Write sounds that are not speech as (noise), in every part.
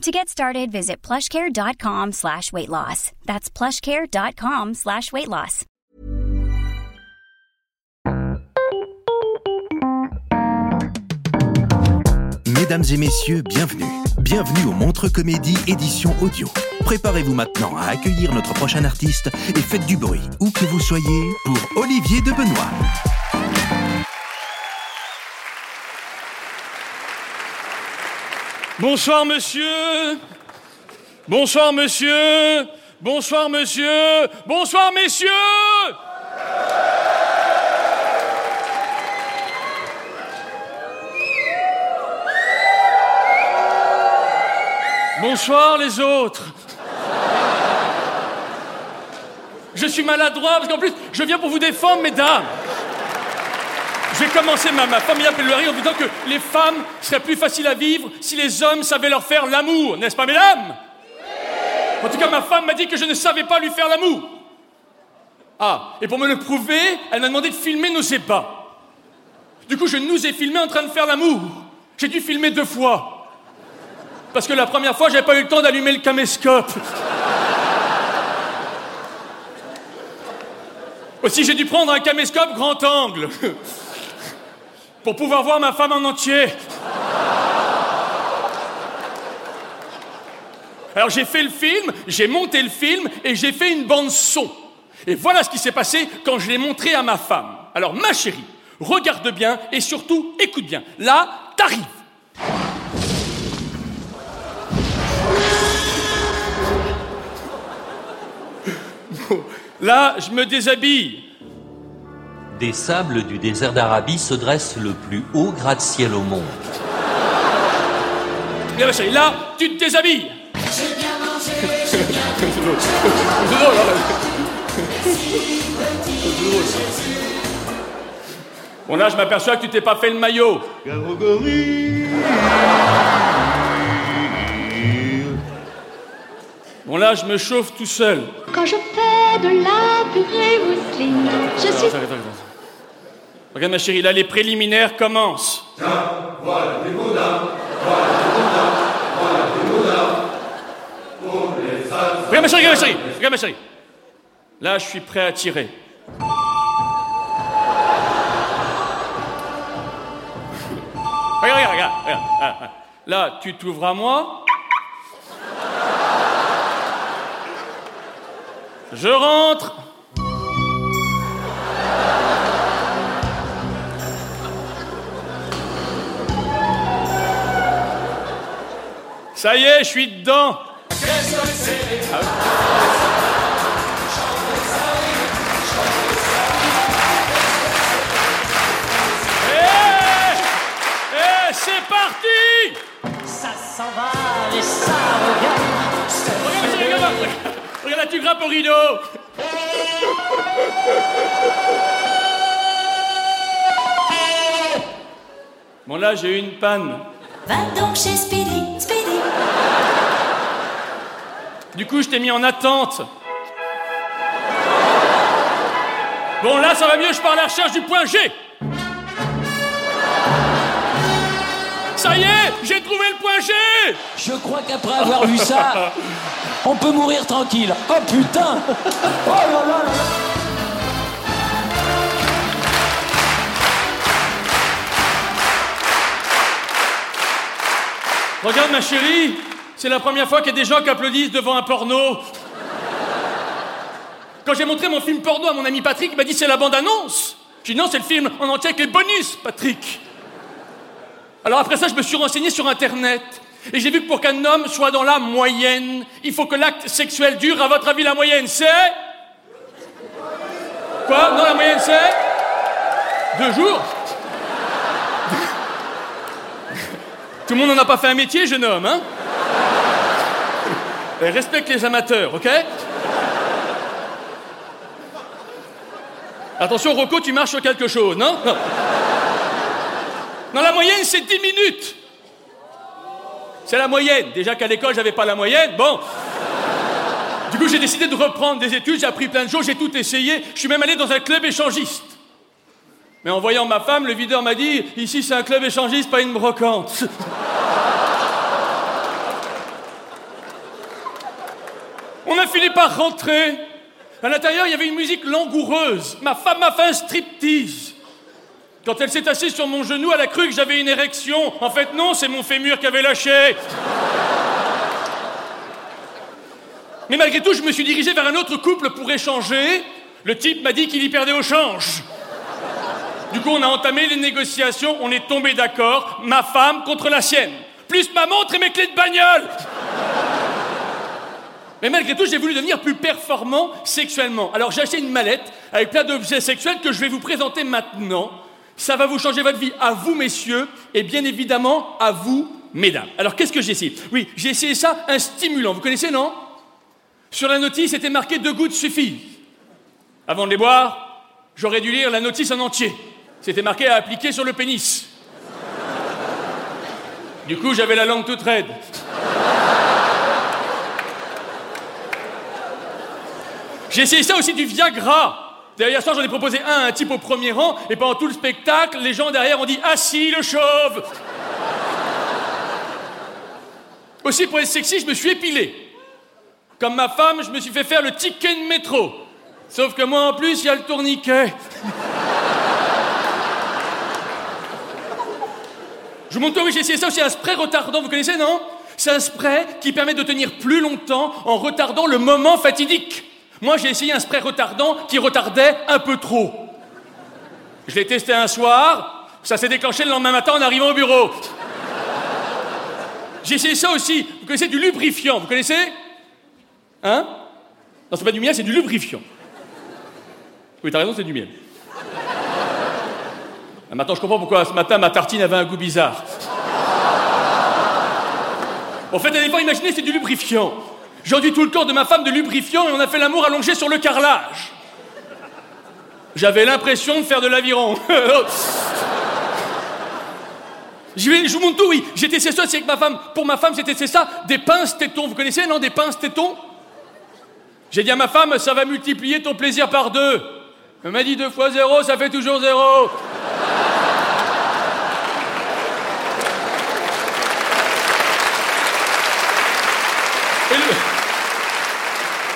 To get started, visit plushcare.com slash weight loss. That's plushcare.com slash weight loss. Mesdames et messieurs, bienvenue. Bienvenue au Montre Comédie édition audio. Préparez-vous maintenant à accueillir notre prochain artiste et faites du bruit, où que vous soyez, pour Olivier de Benoît. Bonsoir monsieur. Bonsoir monsieur. Bonsoir monsieur. Bonsoir messieurs. Bonsoir les autres. Je suis maladroit parce qu'en plus, je viens pour vous défendre, mesdames. Je vais commencer ma, ma formidable plaidoirie en disant que les femmes seraient plus faciles à vivre si les hommes savaient leur faire l'amour, n'est-ce pas, mesdames? En tout cas, ma femme m'a dit que je ne savais pas lui faire l'amour. Ah, et pour me le prouver, elle m'a demandé de filmer nos ébats. Du coup, je nous ai filmé en train de faire l'amour. J'ai dû filmer deux fois. Parce que la première fois, j'avais pas eu le temps d'allumer le caméscope. Aussi, j'ai dû prendre un caméscope grand angle pour pouvoir voir ma femme en entier. Alors j'ai fait le film, j'ai monté le film et j'ai fait une bande son. Et voilà ce qui s'est passé quand je l'ai montré à ma femme. Alors ma chérie, regarde bien et surtout écoute bien. Là, t'arrives. Là, je me déshabille. Des sables du désert d'Arabie se dresse le plus haut gratte-ciel au monde. Bien, ma chérie, là, tu te déshabilles. Bon, là, je m'aperçois que tu t'es pas fait le maillot. Bon, là, je me chauffe tout seul. Quand je fais de la purée mousseline, je suis... Attends, attends, attends. Regarde, ma chérie, là, les préliminaires commencent. Regarde, ma chérie, regarde, ma chérie, regarde, ma chérie. Là, je suis prêt à tirer. Regarde, regarde, regarde, regarde. Là, tu t'ouvres à moi. Je rentre. Ça y est, je suis dedans. Eh Eh, c'est parti Ça s'en va et ça regarde. Regarde, regarde, regarde. Regarde tu grappes au rideau. Bon, là, j'ai eu une panne. Va donc chez Speedy, Speedy. Du coup, je t'ai mis en attente. Bon, là, ça va mieux, je pars à la recherche du point G. Ça y est, j'ai trouvé le point G Je crois qu'après avoir vu ça, (laughs) on peut mourir tranquille. Oh putain Oh là là là là Regarde, ma chérie, c'est la première fois qu'il y a des gens qui applaudissent devant un porno. Quand j'ai montré mon film porno à mon ami Patrick, il m'a dit c'est la bande-annonce. J'ai dit non, c'est le film en entier avec les bonus, Patrick. Alors après ça, je me suis renseigné sur Internet. Et j'ai vu que pour qu'un homme soit dans la moyenne, il faut que l'acte sexuel dure. À votre avis, la moyenne, c'est? Quoi? Non, la moyenne, c'est? Deux jours? Tout le monde n'en a pas fait un métier, jeune homme, hein (laughs) Et Respecte les amateurs, ok Attention, Rocco, tu marches sur quelque chose, non Non. Non, la moyenne, c'est 10 minutes. C'est la moyenne. Déjà qu'à l'école, j'avais pas la moyenne. Bon. Du coup, j'ai décidé de reprendre des études, j'ai appris plein de choses, j'ai tout essayé. Je suis même allé dans un club échangiste. Mais en voyant ma femme, le videur m'a dit Ici, c'est un club échangiste, pas une brocante. On a fini par rentrer. À l'intérieur, il y avait une musique langoureuse. Ma femme m'a fait un striptease. Quand elle s'est assise sur mon genou, elle a cru que j'avais une érection. En fait, non, c'est mon fémur qui avait lâché. Mais malgré tout, je me suis dirigé vers un autre couple pour échanger. Le type m'a dit qu'il y perdait au change. Du coup, on a entamé les négociations, on est tombé d'accord, ma femme contre la sienne. Plus ma montre et mes clés de bagnole. Mais malgré tout, j'ai voulu devenir plus performant sexuellement. Alors j'ai acheté une mallette avec plein d'objets sexuels que je vais vous présenter maintenant. Ça va vous changer votre vie à vous, messieurs, et bien évidemment à vous, mesdames. Alors qu'est-ce que j'ai essayé? Oui, j'ai essayé ça, un stimulant. Vous connaissez, non? Sur la notice, c'était marqué deux gouttes suffisent. Avant de les boire, j'aurais dû lire la notice en entier. C'était marqué à appliquer sur le pénis. Du coup, j'avais la langue toute raide. J'ai essayé ça aussi du Viagra. Derrière soir, j'en ai proposé un à un type au premier rang, et pendant tout le spectacle, les gens derrière ont dit Assis le chauve Aussi, pour être sexy, je me suis épilé. Comme ma femme, je me suis fait faire le ticket de métro. Sauf que moi, en plus, il y a le tourniquet. Je vous montre, oui, j'ai essayé ça aussi, un spray retardant, vous connaissez, non? C'est un spray qui permet de tenir plus longtemps en retardant le moment fatidique. Moi, j'ai essayé un spray retardant qui retardait un peu trop. Je l'ai testé un soir, ça s'est déclenché le lendemain matin en arrivant au bureau. J'ai essayé ça aussi. Vous connaissez du lubrifiant, vous connaissez? Hein? Non, c'est pas du miel, c'est du lubrifiant. Oui, t'as raison, c'est du miel. Ah, maintenant, je comprends pourquoi ce matin ma tartine avait un goût bizarre. En fait, à des fois, imaginez, c'est du lubrifiant. J'ai enduit tout le corps de ma femme de lubrifiant et on a fait l'amour allongé sur le carrelage. J'avais l'impression de faire de l'aviron. (laughs) je, vous montre tout, oui. J'étais c'est ça, c'est avec ma femme. Pour ma femme, c'était ça, des pinces tétons. Vous connaissez, non, des pinces tétons? J'ai dit à ma femme, ça va multiplier ton plaisir par deux. Elle m'a dit deux fois zéro, ça fait toujours zéro.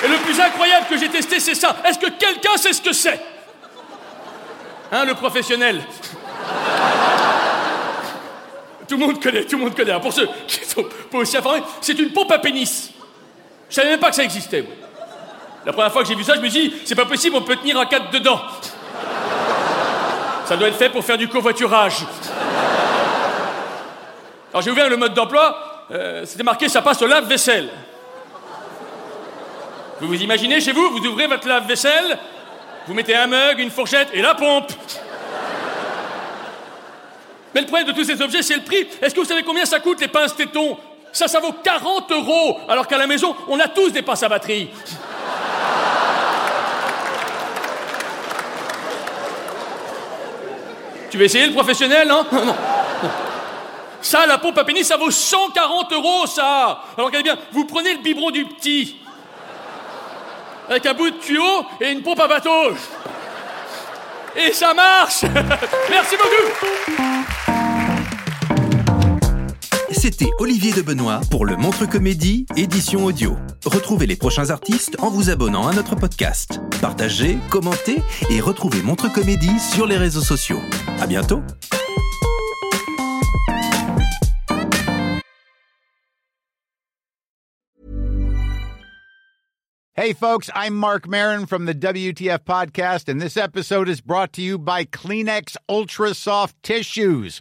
Et le plus incroyable que j'ai testé, c'est ça. Est-ce que quelqu'un sait ce que c'est? Hein, le professionnel? Tout le monde connaît, tout le monde connaît. Pour ceux qui sont pas aussi informés, c'est une pompe à pénis. Je savais même pas que ça existait. La première fois que j'ai vu ça, je me suis dit, c'est pas possible, on peut tenir un cadre dedans. Ça doit être fait pour faire du covoiturage. Alors j'ai ouvert le mode d'emploi, euh, c'était marqué ça passe au lave-vaisselle. Vous vous imaginez chez vous, vous ouvrez votre lave-vaisselle, vous mettez un mug, une fourchette et la pompe. Mais le problème de tous ces objets, c'est le prix. Est-ce que vous savez combien ça coûte les pinces tétons? Ça, ça vaut 40 euros, alors qu'à la maison, on a tous des pinces à batterie. Tu veux essayer le professionnel, non Non. Ça, la pompe à pénis, ça vaut 140 euros, ça. Alors regardez bien, vous prenez le biberon du petit, avec un bout de tuyau et une pompe à bateau. Et ça marche. (laughs) Merci beaucoup C'était Olivier de Benoît pour le Montre Comédie, édition audio. Retrouvez les prochains artistes en vous abonnant à notre podcast. Partagez, commentez et retrouvez Montre Comédie sur les réseaux sociaux. À bientôt Hey, folks, I'm Mark Marin from the WTF Podcast, and this episode is brought to you by Kleenex Ultra Soft Tissues,